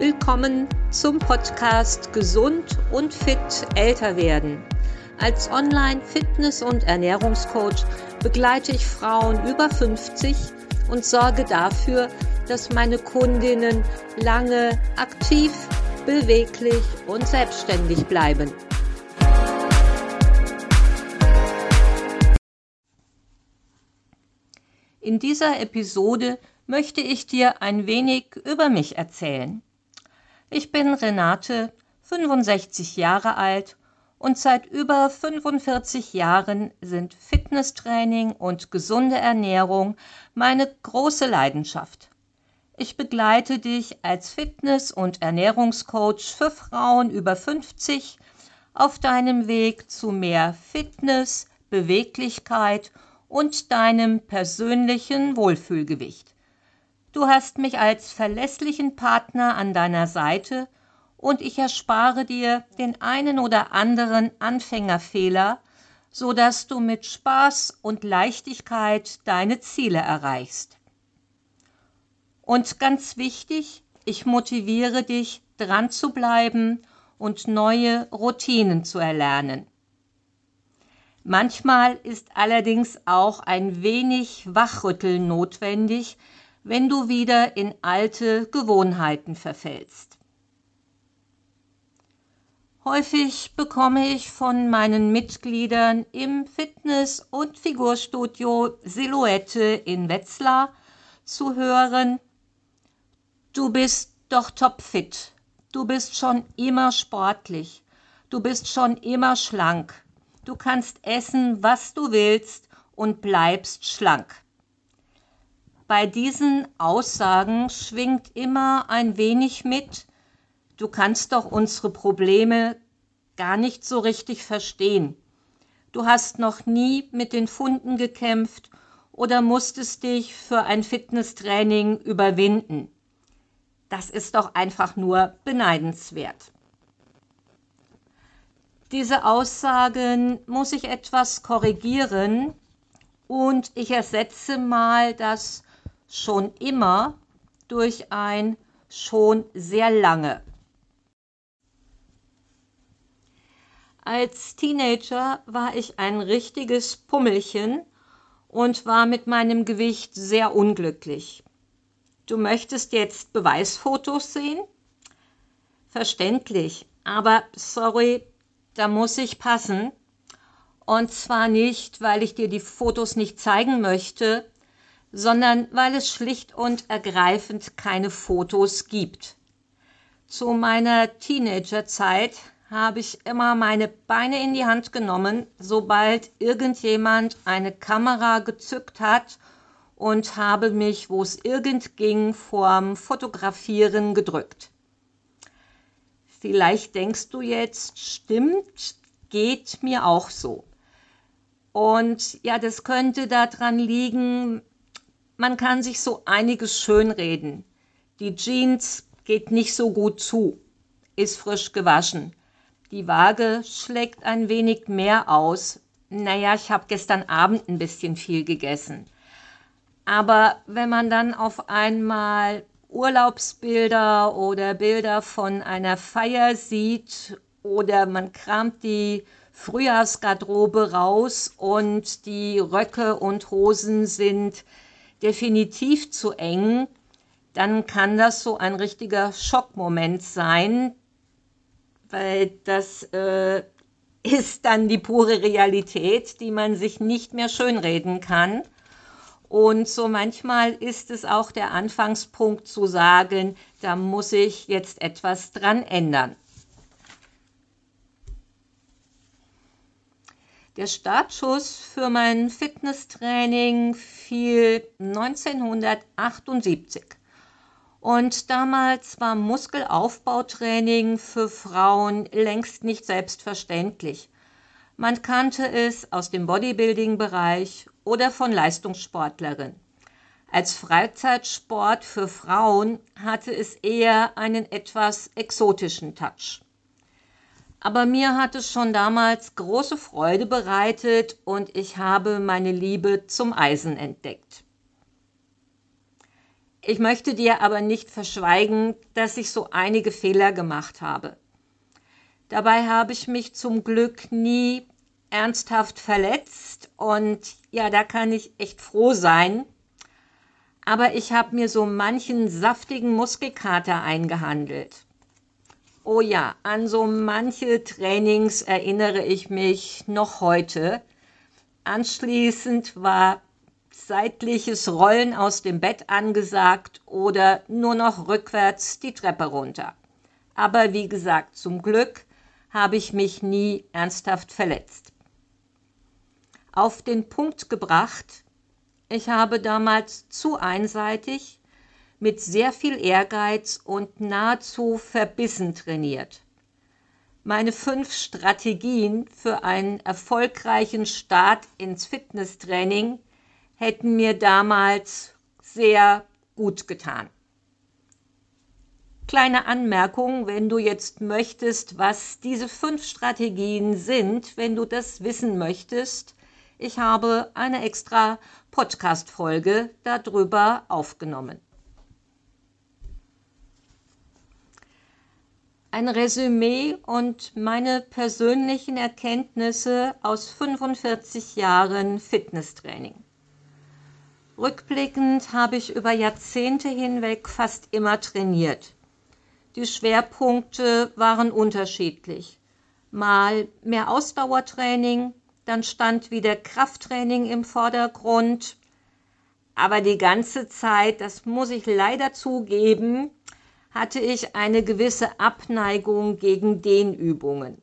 Willkommen zum Podcast Gesund und fit älter werden. Als Online-Fitness- und Ernährungscoach begleite ich Frauen über 50 und sorge dafür, dass meine Kundinnen lange aktiv, beweglich und selbstständig bleiben. In dieser Episode möchte ich dir ein wenig über mich erzählen. Ich bin Renate, 65 Jahre alt und seit über 45 Jahren sind Fitnesstraining und gesunde Ernährung meine große Leidenschaft. Ich begleite dich als Fitness- und Ernährungscoach für Frauen über 50 auf deinem Weg zu mehr Fitness, Beweglichkeit und deinem persönlichen Wohlfühlgewicht. Du hast mich als verlässlichen Partner an deiner Seite und ich erspare dir den einen oder anderen Anfängerfehler, so dass du mit Spaß und Leichtigkeit deine Ziele erreichst. Und ganz wichtig, ich motiviere dich, dran zu bleiben und neue Routinen zu erlernen. Manchmal ist allerdings auch ein wenig Wachrütteln notwendig, wenn du wieder in alte Gewohnheiten verfällst. Häufig bekomme ich von meinen Mitgliedern im Fitness- und Figurstudio Silhouette in Wetzlar zu hören, du bist doch topfit, du bist schon immer sportlich, du bist schon immer schlank, du kannst essen, was du willst und bleibst schlank. Bei diesen Aussagen schwingt immer ein wenig mit, du kannst doch unsere Probleme gar nicht so richtig verstehen. Du hast noch nie mit den Funden gekämpft oder musstest dich für ein Fitnesstraining überwinden. Das ist doch einfach nur beneidenswert. Diese Aussagen muss ich etwas korrigieren und ich ersetze mal das schon immer durch ein schon sehr lange. Als Teenager war ich ein richtiges Pummelchen und war mit meinem Gewicht sehr unglücklich. Du möchtest jetzt Beweisfotos sehen? Verständlich, aber sorry, da muss ich passen. Und zwar nicht, weil ich dir die Fotos nicht zeigen möchte, sondern weil es schlicht und ergreifend keine Fotos gibt. Zu meiner Teenagerzeit habe ich immer meine Beine in die Hand genommen, sobald irgendjemand eine Kamera gezückt hat und habe mich, wo es irgend ging, vorm Fotografieren gedrückt. Vielleicht denkst du jetzt, stimmt, geht mir auch so. Und ja, das könnte daran liegen, man kann sich so einiges schönreden. Die Jeans geht nicht so gut zu, ist frisch gewaschen. Die Waage schlägt ein wenig mehr aus. Naja, ich habe gestern Abend ein bisschen viel gegessen. Aber wenn man dann auf einmal Urlaubsbilder oder Bilder von einer Feier sieht oder man kramt die Frühjahrsgarderobe raus und die Röcke und Hosen sind definitiv zu eng, dann kann das so ein richtiger Schockmoment sein, weil das äh, ist dann die pure Realität, die man sich nicht mehr schönreden kann. Und so manchmal ist es auch der Anfangspunkt zu sagen, da muss ich jetzt etwas dran ändern. Der Startschuss für mein Fitnesstraining fiel 1978. Und damals war Muskelaufbautraining für Frauen längst nicht selbstverständlich. Man kannte es aus dem Bodybuilding-Bereich oder von Leistungssportlerinnen. Als Freizeitsport für Frauen hatte es eher einen etwas exotischen Touch aber mir hat es schon damals große Freude bereitet und ich habe meine Liebe zum Eisen entdeckt. Ich möchte dir aber nicht verschweigen, dass ich so einige Fehler gemacht habe. Dabei habe ich mich zum Glück nie ernsthaft verletzt und ja, da kann ich echt froh sein. Aber ich habe mir so manchen saftigen Muskelkater eingehandelt. Oh ja, an so manche Trainings erinnere ich mich noch heute. Anschließend war seitliches Rollen aus dem Bett angesagt oder nur noch rückwärts die Treppe runter. Aber wie gesagt, zum Glück habe ich mich nie ernsthaft verletzt. Auf den Punkt gebracht, ich habe damals zu einseitig mit sehr viel Ehrgeiz und nahezu verbissen trainiert. Meine fünf Strategien für einen erfolgreichen Start ins Fitnesstraining hätten mir damals sehr gut getan. Kleine Anmerkung, wenn du jetzt möchtest, was diese fünf Strategien sind, wenn du das wissen möchtest, ich habe eine extra Podcast-Folge darüber aufgenommen. Ein Resümee und meine persönlichen Erkenntnisse aus 45 Jahren Fitnesstraining. Rückblickend habe ich über Jahrzehnte hinweg fast immer trainiert. Die Schwerpunkte waren unterschiedlich. Mal mehr Ausdauertraining, dann stand wieder Krafttraining im Vordergrund. Aber die ganze Zeit, das muss ich leider zugeben, hatte ich eine gewisse Abneigung gegen Dehnübungen.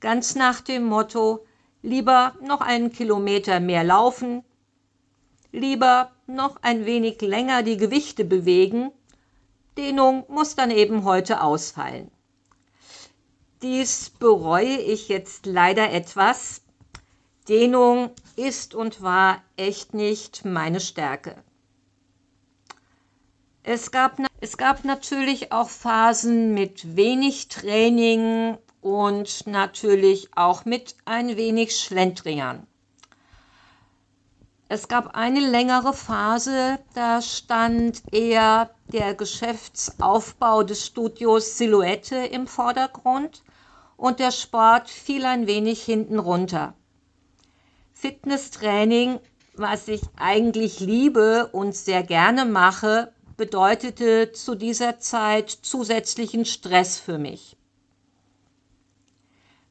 Ganz nach dem Motto, lieber noch einen Kilometer mehr laufen, lieber noch ein wenig länger die Gewichte bewegen. Dehnung muss dann eben heute ausfallen. Dies bereue ich jetzt leider etwas. Dehnung ist und war echt nicht meine Stärke. Es gab, es gab natürlich auch Phasen mit wenig Training und natürlich auch mit ein wenig Schlendrian. Es gab eine längere Phase, da stand eher der Geschäftsaufbau des Studios Silhouette im Vordergrund und der Sport fiel ein wenig hinten runter. Fitnesstraining, was ich eigentlich liebe und sehr gerne mache, bedeutete zu dieser Zeit zusätzlichen Stress für mich.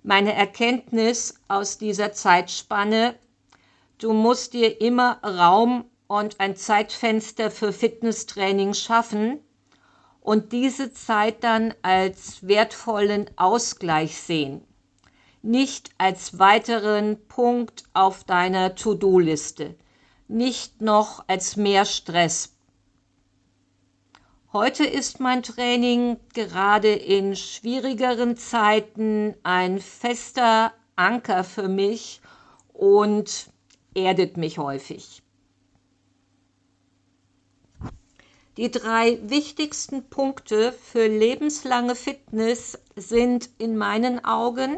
Meine Erkenntnis aus dieser Zeitspanne Du musst dir immer Raum und ein Zeitfenster für Fitnesstraining schaffen und diese Zeit dann als wertvollen Ausgleich sehen, nicht als weiteren Punkt auf deiner To-Do-Liste, nicht noch als mehr Stress. Heute ist mein Training gerade in schwierigeren Zeiten ein fester Anker für mich und erdet mich häufig. Die drei wichtigsten Punkte für lebenslange Fitness sind in meinen Augen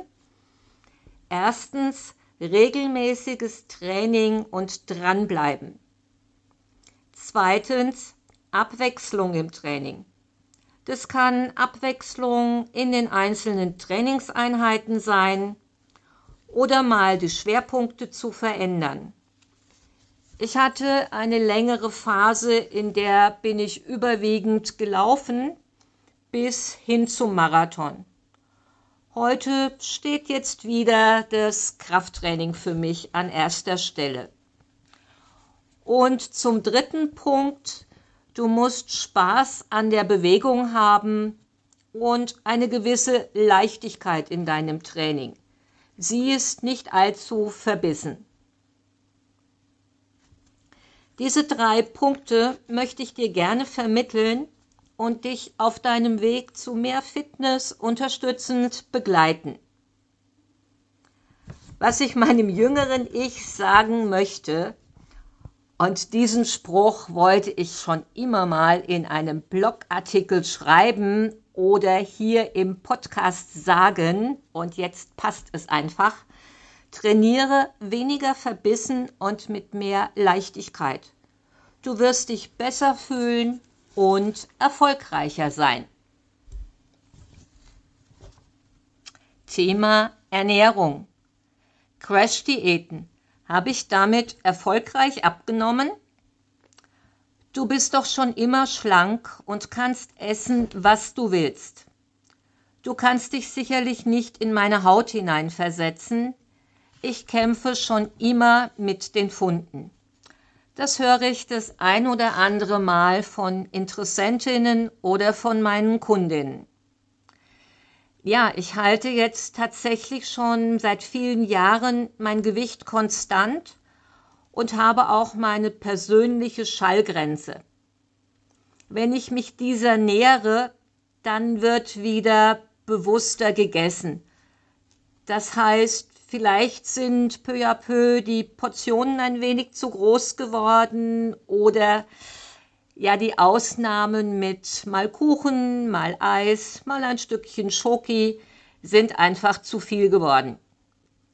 erstens regelmäßiges Training und dranbleiben. Zweitens Abwechslung im Training. Das kann Abwechslung in den einzelnen Trainingseinheiten sein, oder mal die Schwerpunkte zu verändern. Ich hatte eine längere Phase, in der bin ich überwiegend gelaufen bis hin zum Marathon. Heute steht jetzt wieder das Krafttraining für mich an erster Stelle. Und zum dritten Punkt, du musst Spaß an der Bewegung haben und eine gewisse Leichtigkeit in deinem Training. Sie ist nicht allzu verbissen. Diese drei Punkte möchte ich dir gerne vermitteln und dich auf deinem Weg zu mehr Fitness unterstützend begleiten. Was ich meinem jüngeren Ich sagen möchte, und diesen Spruch wollte ich schon immer mal in einem Blogartikel schreiben oder hier im Podcast sagen, und jetzt passt es einfach, trainiere weniger verbissen und mit mehr Leichtigkeit. Du wirst dich besser fühlen und erfolgreicher sein. Thema Ernährung. Crash-Diäten. Habe ich damit erfolgreich abgenommen? Du bist doch schon immer schlank und kannst essen, was du willst. Du kannst dich sicherlich nicht in meine Haut hineinversetzen. Ich kämpfe schon immer mit den Funden. Das höre ich das ein oder andere Mal von Interessentinnen oder von meinen Kundinnen. Ja, ich halte jetzt tatsächlich schon seit vielen Jahren mein Gewicht konstant und habe auch meine persönliche Schallgrenze. Wenn ich mich dieser nähere, dann wird wieder bewusster gegessen. Das heißt, vielleicht sind peu à peu die Portionen ein wenig zu groß geworden oder ja die Ausnahmen mit mal Kuchen, mal Eis, mal ein Stückchen Schoki sind einfach zu viel geworden.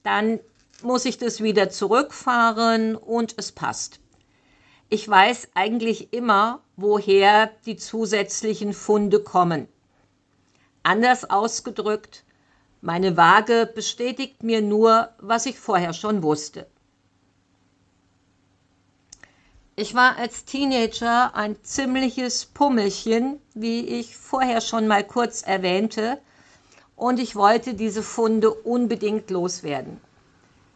Dann muss ich das wieder zurückfahren und es passt. Ich weiß eigentlich immer, woher die zusätzlichen Funde kommen. Anders ausgedrückt, meine Waage bestätigt mir nur, was ich vorher schon wusste. Ich war als Teenager ein ziemliches Pummelchen, wie ich vorher schon mal kurz erwähnte, und ich wollte diese Funde unbedingt loswerden.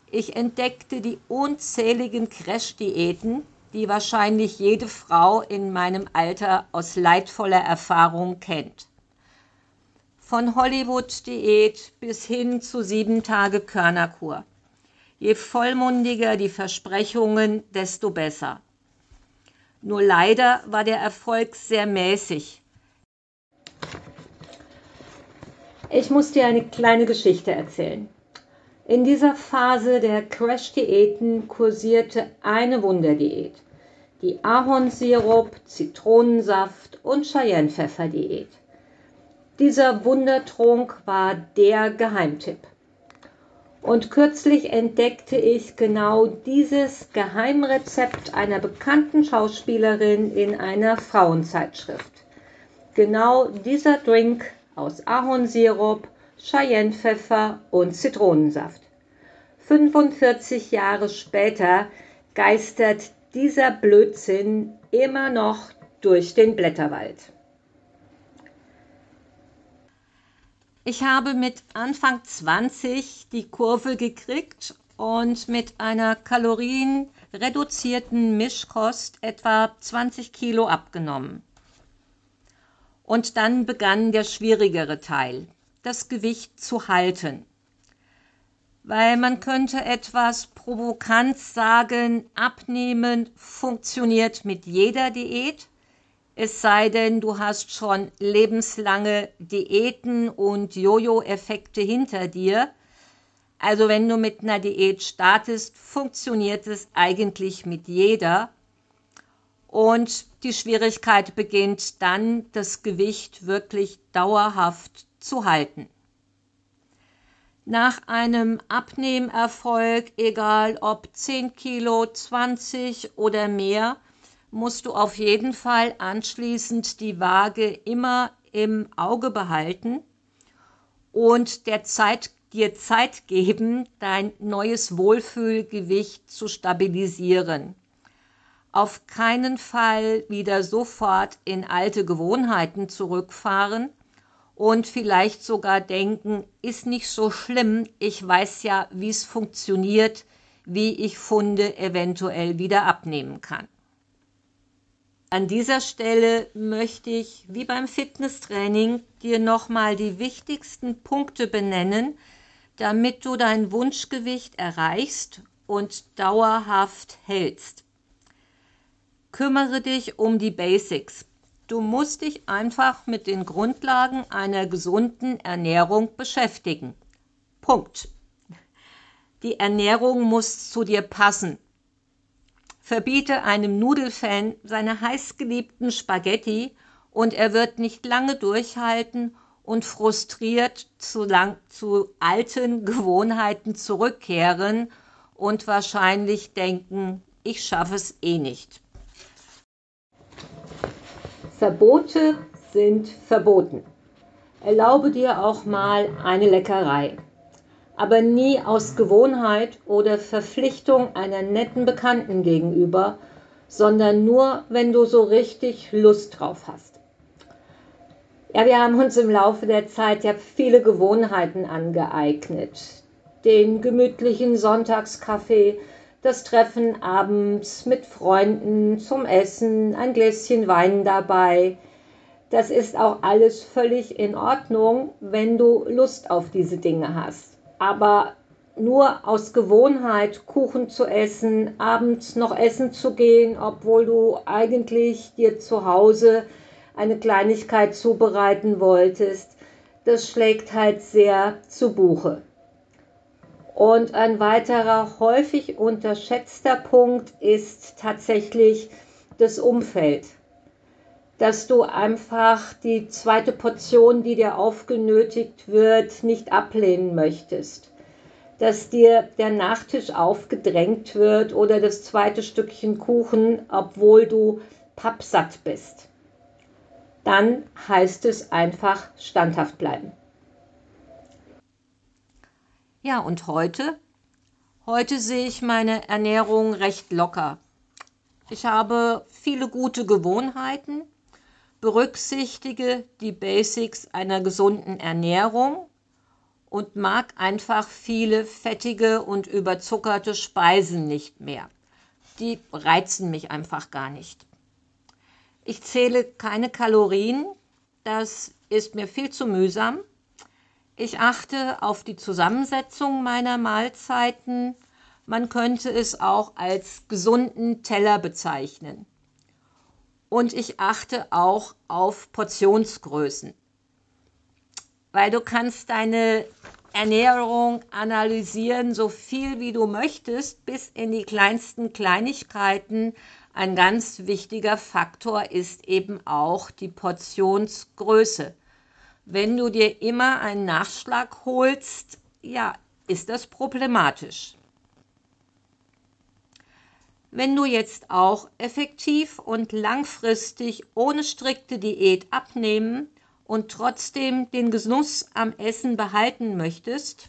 Ich entdeckte die unzähligen Crash-Diäten, die wahrscheinlich jede Frau in meinem Alter aus leidvoller Erfahrung kennt. Von Hollywood-Diät bis hin zu sieben Tage Körnerkur. Je vollmundiger die Versprechungen, desto besser. Nur leider war der Erfolg sehr mäßig. Ich muss dir eine kleine Geschichte erzählen. In dieser Phase der Crash-Diäten kursierte eine Wunderdiät, die Ahornsirup, Zitronensaft und Cheyennepfeffer-Diät. Dieser Wundertrunk war der Geheimtipp. Und kürzlich entdeckte ich genau dieses Geheimrezept einer bekannten Schauspielerin in einer Frauenzeitschrift. Genau dieser Drink aus Ahornsirup, Cheyennepfeffer und Zitronensaft. 45 Jahre später geistert dieser Blödsinn immer noch durch den Blätterwald. Ich habe mit Anfang 20 die Kurve gekriegt und mit einer kalorienreduzierten Mischkost etwa 20 Kilo abgenommen. Und dann begann der schwierigere Teil das Gewicht zu halten. Weil man könnte etwas provokant sagen, abnehmen funktioniert mit jeder Diät, es sei denn, du hast schon lebenslange Diäten und Jojo-Effekte hinter dir. Also wenn du mit einer Diät startest, funktioniert es eigentlich mit jeder. Und die Schwierigkeit beginnt dann, das Gewicht wirklich dauerhaft zu halten. Nach einem Abnehmerfolg, egal ob 10 Kilo, 20 oder mehr, musst du auf jeden Fall anschließend die Waage immer im Auge behalten und der Zeit, dir Zeit geben, dein neues Wohlfühlgewicht zu stabilisieren. Auf keinen Fall wieder sofort in alte Gewohnheiten zurückfahren, und vielleicht sogar denken, ist nicht so schlimm, ich weiß ja, wie es funktioniert, wie ich Funde eventuell wieder abnehmen kann. An dieser Stelle möchte ich, wie beim Fitnesstraining, dir nochmal die wichtigsten Punkte benennen, damit du dein Wunschgewicht erreichst und dauerhaft hältst. Kümmere dich um die Basics. Du musst dich einfach mit den Grundlagen einer gesunden Ernährung beschäftigen. Punkt. Die Ernährung muss zu dir passen. Verbiete einem Nudelfan seine heißgeliebten Spaghetti und er wird nicht lange durchhalten und frustriert zu, lang, zu alten Gewohnheiten zurückkehren und wahrscheinlich denken, ich schaffe es eh nicht. Verbote sind verboten. Erlaube dir auch mal eine Leckerei, aber nie aus Gewohnheit oder Verpflichtung einer netten Bekannten gegenüber, sondern nur, wenn du so richtig Lust drauf hast. Ja, wir haben uns im Laufe der Zeit ja viele Gewohnheiten angeeignet. Den gemütlichen Sonntagskaffee, das Treffen abends mit Freunden zum Essen, ein Gläschen Wein dabei. Das ist auch alles völlig in Ordnung, wenn du Lust auf diese Dinge hast. Aber nur aus Gewohnheit Kuchen zu essen, abends noch essen zu gehen, obwohl du eigentlich dir zu Hause eine Kleinigkeit zubereiten wolltest, das schlägt halt sehr zu Buche. Und ein weiterer häufig unterschätzter Punkt ist tatsächlich das Umfeld. Dass du einfach die zweite Portion, die dir aufgenötigt wird, nicht ablehnen möchtest. Dass dir der Nachtisch aufgedrängt wird oder das zweite Stückchen Kuchen, obwohl du pappsatt bist. Dann heißt es einfach standhaft bleiben. Ja, und heute? Heute sehe ich meine Ernährung recht locker. Ich habe viele gute Gewohnheiten, berücksichtige die Basics einer gesunden Ernährung und mag einfach viele fettige und überzuckerte Speisen nicht mehr. Die reizen mich einfach gar nicht. Ich zähle keine Kalorien, das ist mir viel zu mühsam. Ich achte auf die Zusammensetzung meiner Mahlzeiten. Man könnte es auch als gesunden Teller bezeichnen. Und ich achte auch auf Portionsgrößen. Weil du kannst deine Ernährung analysieren, so viel wie du möchtest, bis in die kleinsten Kleinigkeiten. Ein ganz wichtiger Faktor ist eben auch die Portionsgröße wenn du dir immer einen Nachschlag holst, ja, ist das problematisch. Wenn du jetzt auch effektiv und langfristig ohne strikte Diät abnehmen und trotzdem den Genuss am Essen behalten möchtest,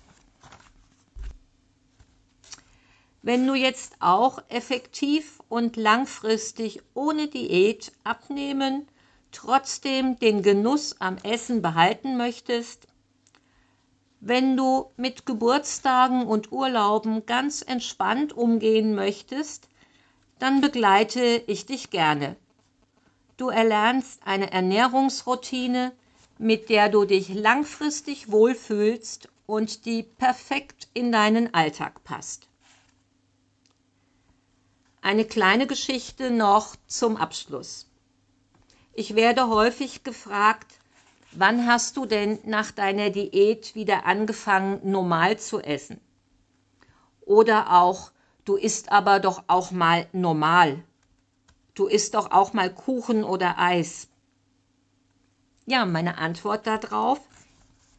wenn du jetzt auch effektiv und langfristig ohne Diät abnehmen trotzdem den Genuss am Essen behalten möchtest, wenn du mit Geburtstagen und Urlauben ganz entspannt umgehen möchtest, dann begleite ich dich gerne. Du erlernst eine Ernährungsroutine, mit der du dich langfristig wohlfühlst und die perfekt in deinen Alltag passt. Eine kleine Geschichte noch zum Abschluss. Ich werde häufig gefragt, wann hast du denn nach deiner Diät wieder angefangen, normal zu essen? Oder auch, du isst aber doch auch mal normal. Du isst doch auch mal Kuchen oder Eis. Ja, meine Antwort darauf,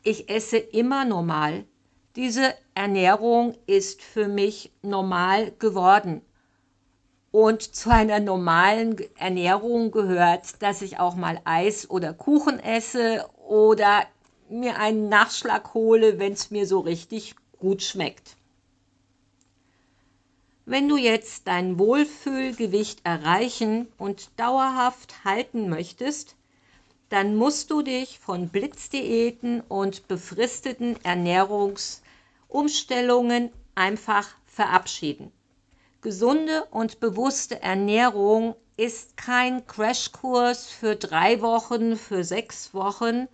ich esse immer normal. Diese Ernährung ist für mich normal geworden. Und zu einer normalen Ernährung gehört, dass ich auch mal Eis oder Kuchen esse oder mir einen Nachschlag hole, wenn es mir so richtig gut schmeckt. Wenn du jetzt dein Wohlfühlgewicht erreichen und dauerhaft halten möchtest, dann musst du dich von Blitzdiäten und befristeten Ernährungsumstellungen einfach verabschieden. Gesunde und bewusste Ernährung ist kein Crashkurs für drei Wochen, für sechs Wochen,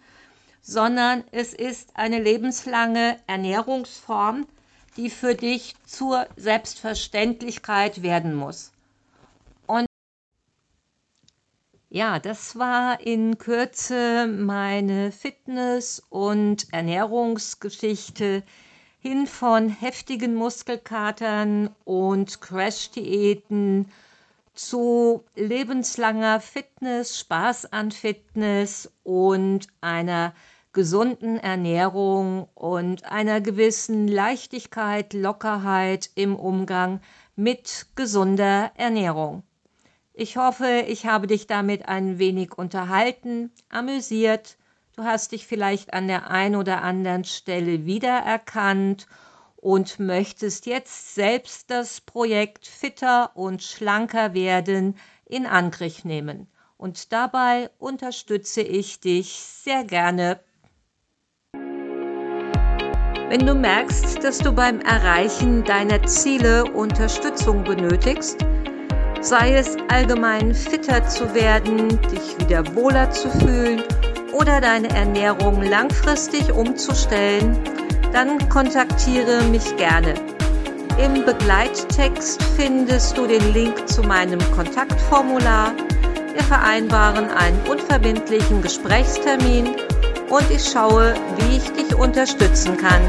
sondern es ist eine lebenslange Ernährungsform, die für dich zur Selbstverständlichkeit werden muss. Und ja, das war in Kürze meine Fitness- und Ernährungsgeschichte hin von heftigen Muskelkatern und Crash-Diäten zu lebenslanger Fitness, Spaß an Fitness und einer gesunden Ernährung und einer gewissen Leichtigkeit, Lockerheit im Umgang mit gesunder Ernährung. Ich hoffe, ich habe dich damit ein wenig unterhalten, amüsiert. Du hast dich vielleicht an der einen oder anderen Stelle wiedererkannt und möchtest jetzt selbst das Projekt Fitter und Schlanker werden in Angriff nehmen. Und dabei unterstütze ich dich sehr gerne. Wenn du merkst, dass du beim Erreichen deiner Ziele Unterstützung benötigst, sei es allgemein fitter zu werden, dich wieder wohler zu fühlen oder deine Ernährung langfristig umzustellen, dann kontaktiere mich gerne. Im Begleittext findest du den Link zu meinem Kontaktformular. Wir vereinbaren einen unverbindlichen Gesprächstermin und ich schaue, wie ich dich unterstützen kann.